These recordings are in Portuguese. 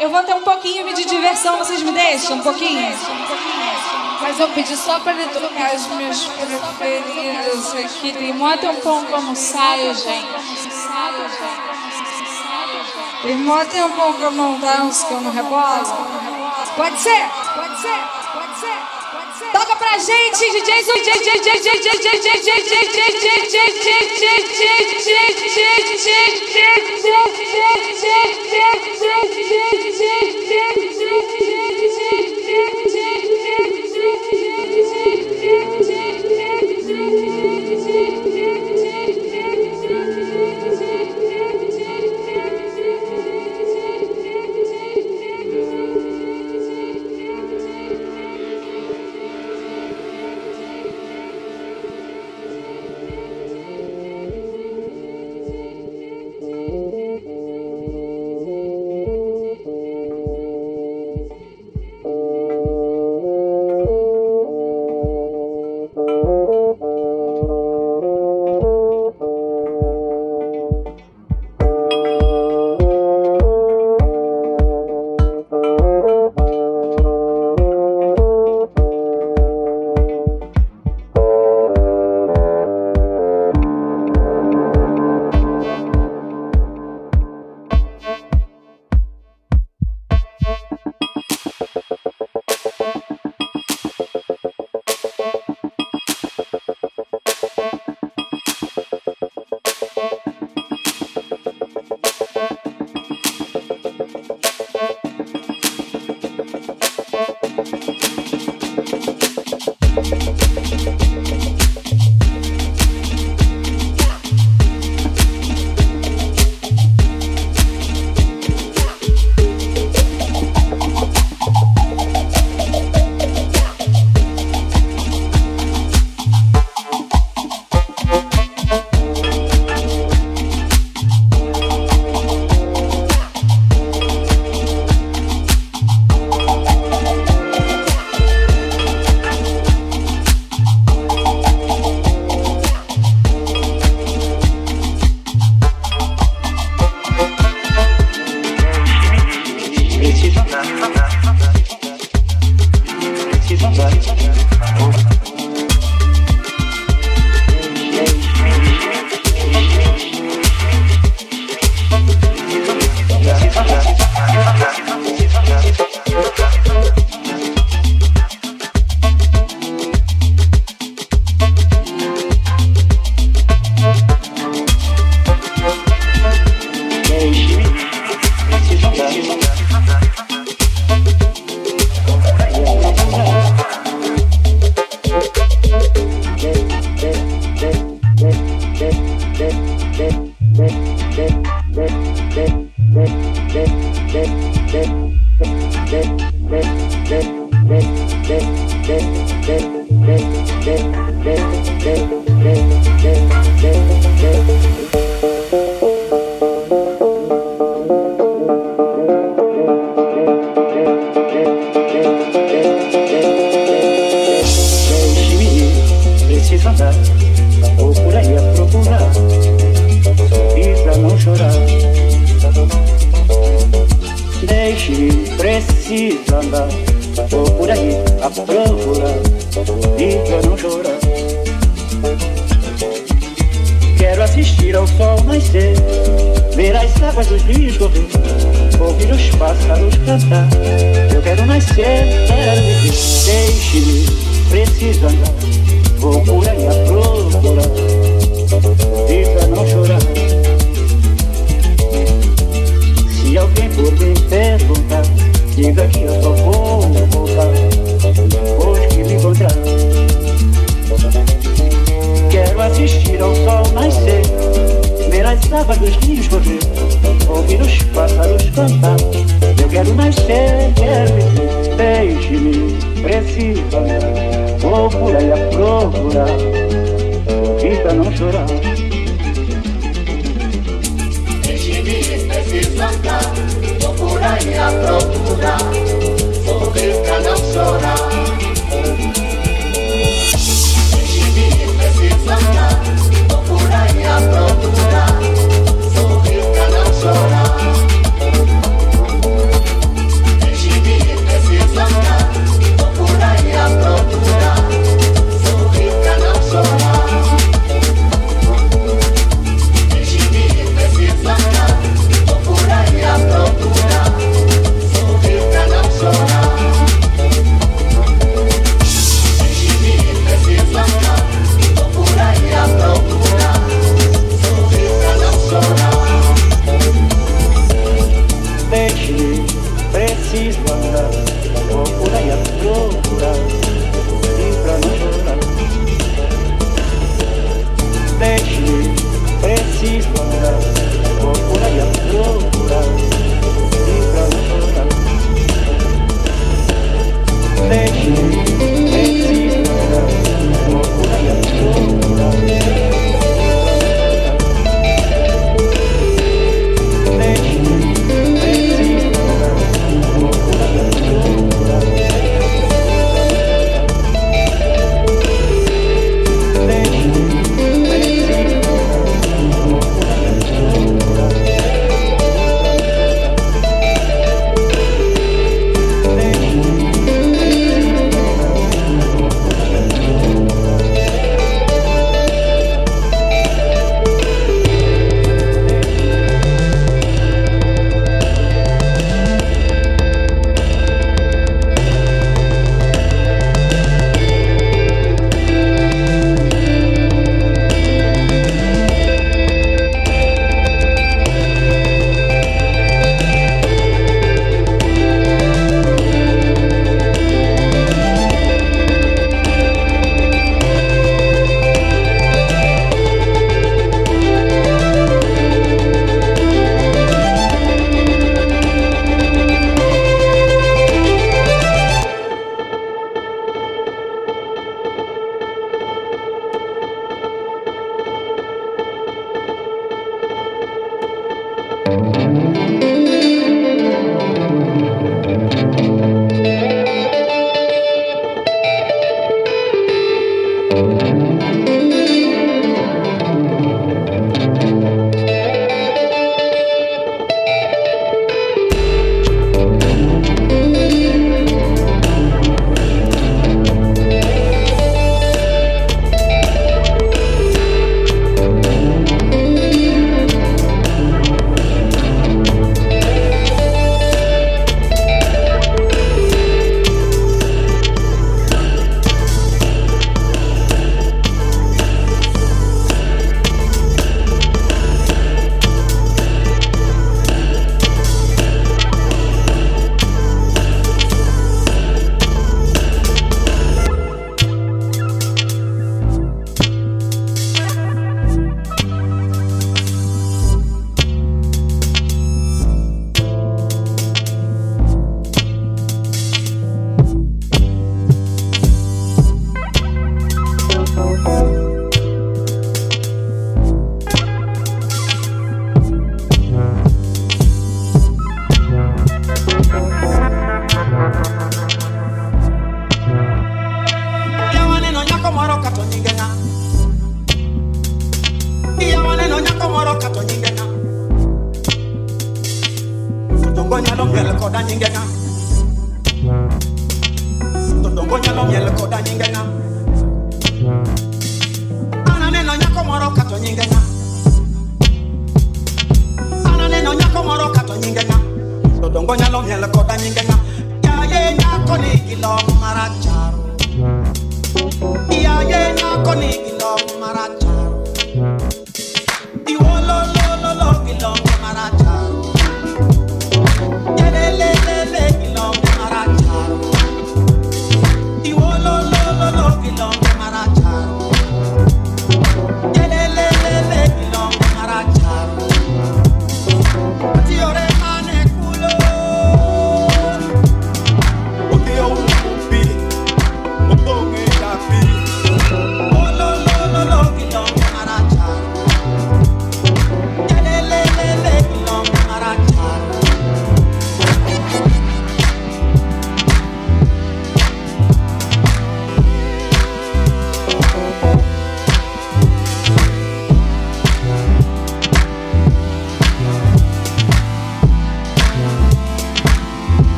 Eu vou ter um pouquinho de diversão, vocês me deixam? Um pouquinho? Mas eu pedi só para ele tocar as minhas preferidas aqui. Tem mó tempão que eu não saio, gente. Tem mó tempão que eu não danço, que eu não rebolo. Pode ser? Pode ser? Pode ser? Toca pra gente, DJ gente nas águas dos rios correr, ouvir os pássaros cantar. Eu quero nascer quero viver, deixe-me, preciso andar, vou curar e a procurar, e pra não chorar. Se alguém por me perguntar, diga que eu só vou voltar, pois que me encontrar. Quero assistir ao sol nascer verões lavas dos rios correr, ouvir os pássaros cantar. Eu quero nascer, deixe-me, precisa, vou por aí a procurar, vida não chorar. Deixe-me, precisa vou por aí a procurar, vou vida não chorar. Deixe-me, precisa vou por aí a procurar.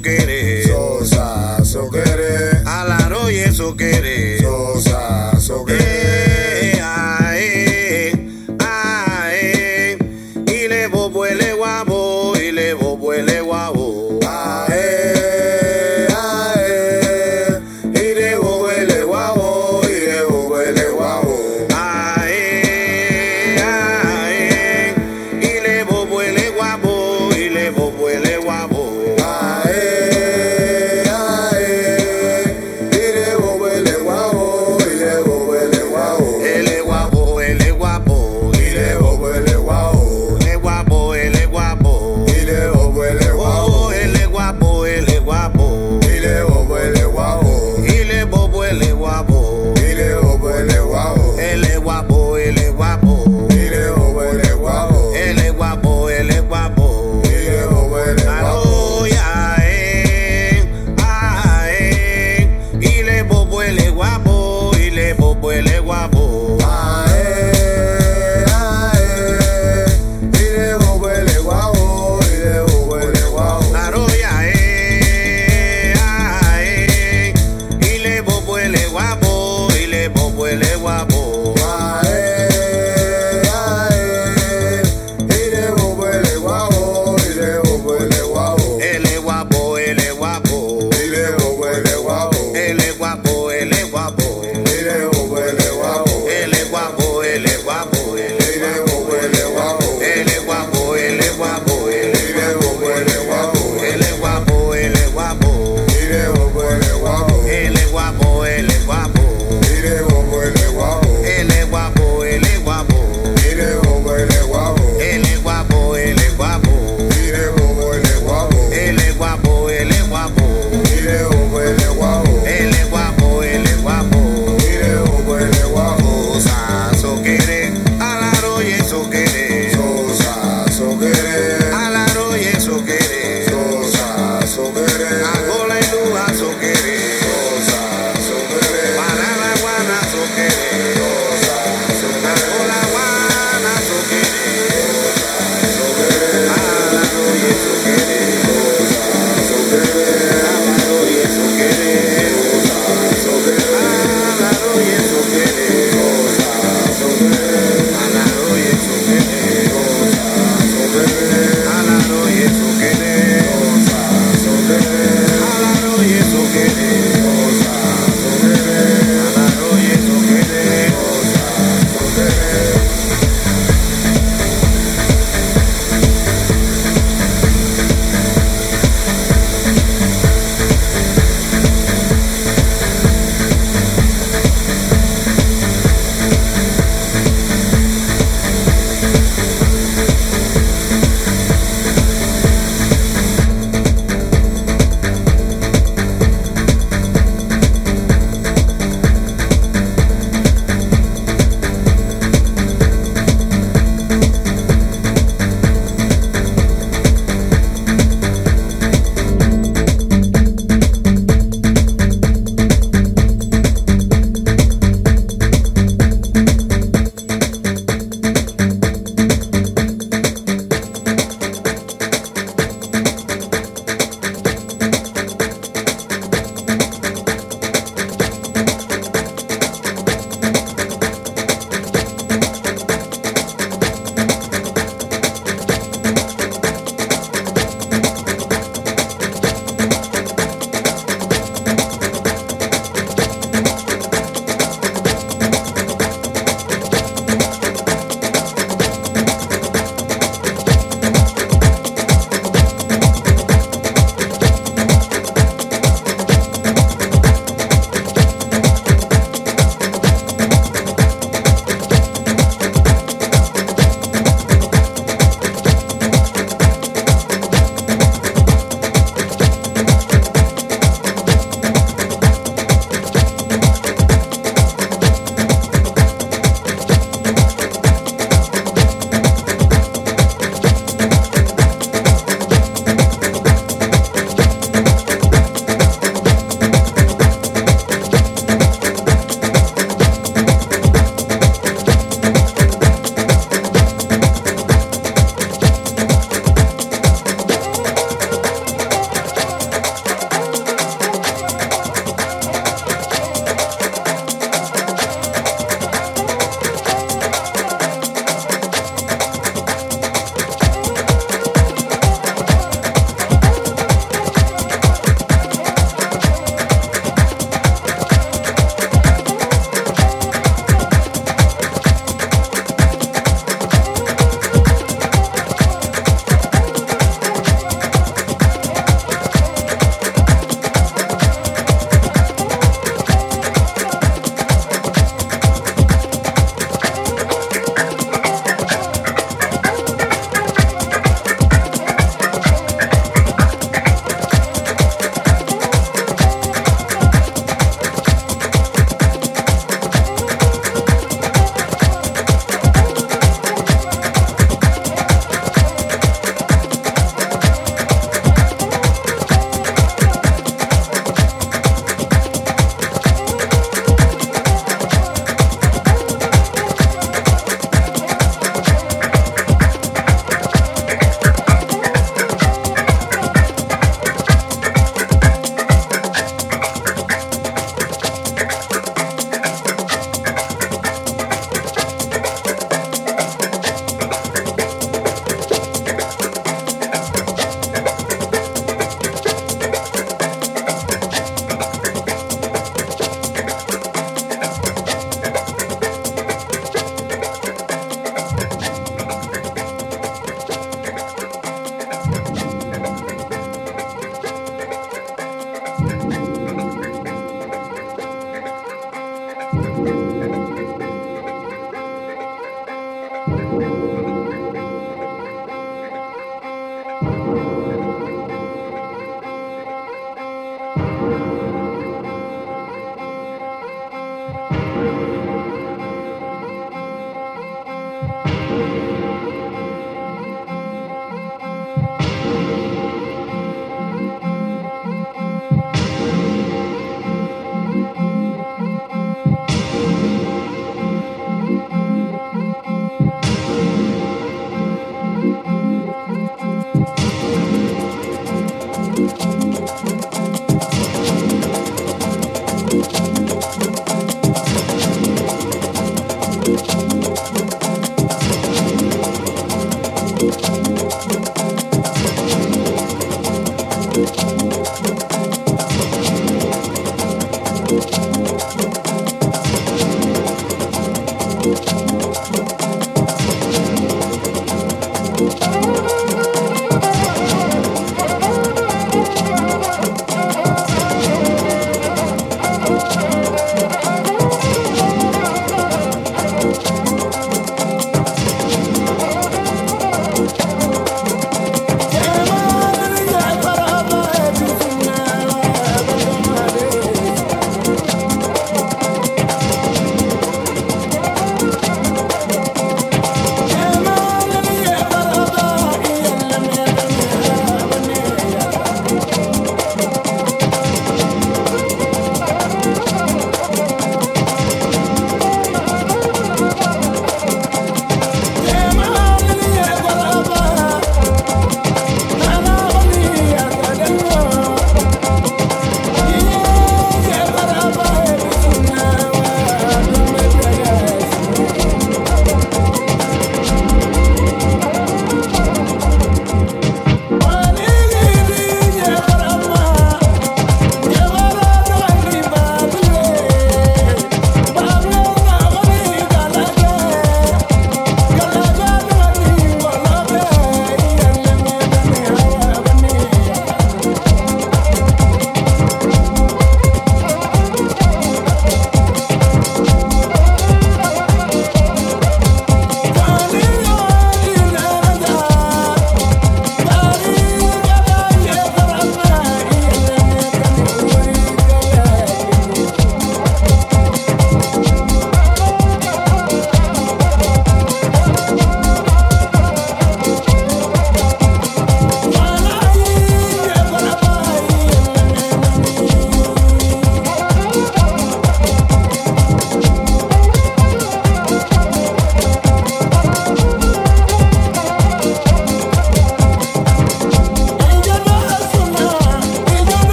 que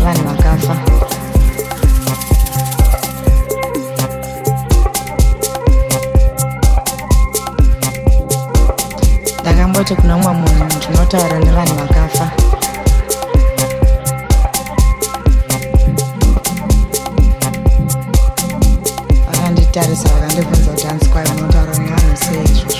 nevanhu vakafa. Ndakamboti kuna mumwe munhu ndinotaura nevanhu vakafa. Vakanditarisa vakandibvunza kuti hanzi kwai unotaura nevanhu sei izvozvo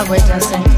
subway dressing.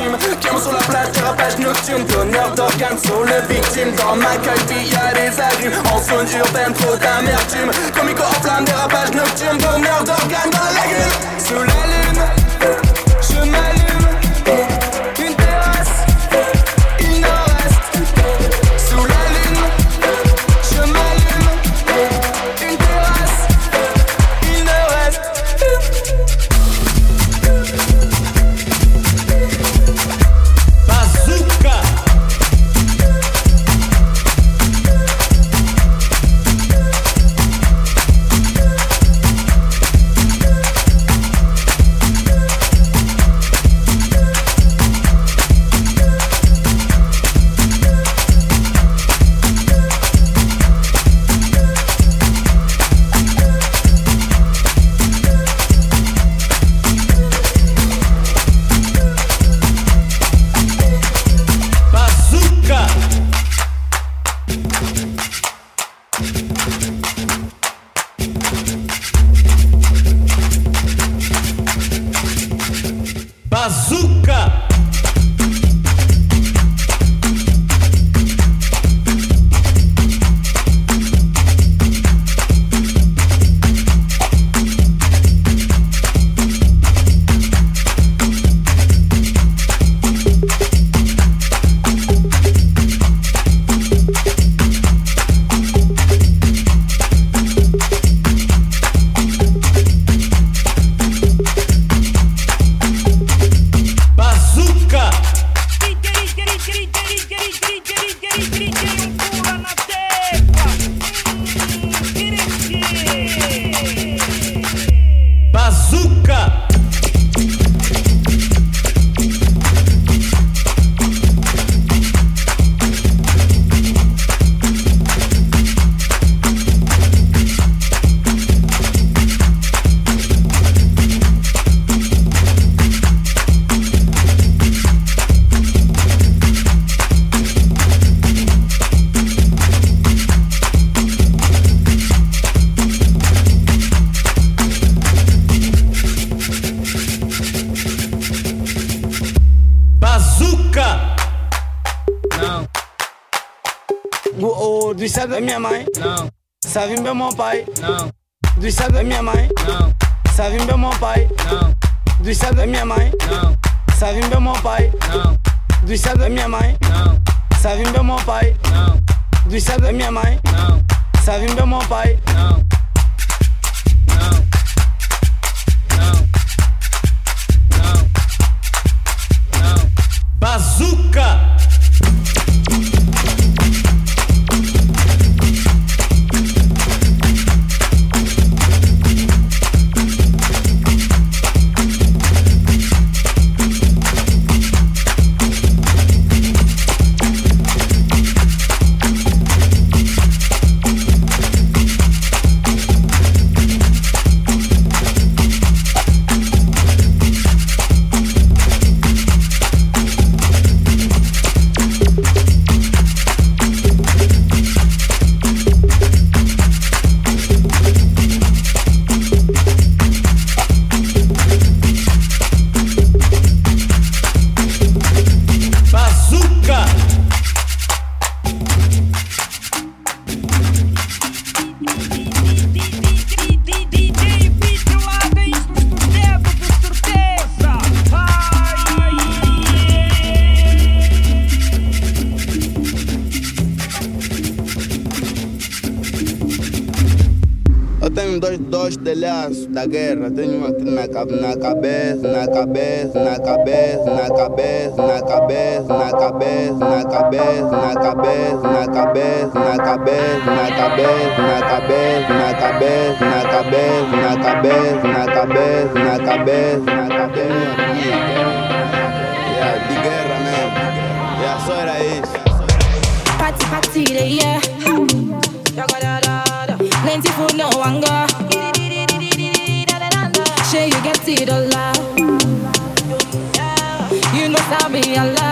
D'amertume Qui sur la plage, dérapage nocturne Donneur d'organes sur le victime Dans ma y y'a des agrumes En zone urbaine, trop d'amertume. Comico en flamme, dérapage nocturne Donneur d'organes dans la lagune Sous la lune, da minha mãe. Não. Salve meu meu pai. Não. Dos santos da minha mãe. Não. Salve meu meu pai. Não. Dos santos da minha mãe. Não. Salve meu meu pai. Não. Dos santos da minha guerra. Tenho uma na, na cabeça, na cabeça, na cabeça, na cabeça, na cabeça, na cabeça, na cabeça, na cabeça, na cabeça, na cabeça, na cabeça, na cabeça, na cabeça, na cabeça, na cabeça, na cabeça, na cabeça, na cabeça. De guerra mesmo. Yeah, só era isso. Party, party, yeah. Plenty food, no hunger. it allowed. You know, have me allowed.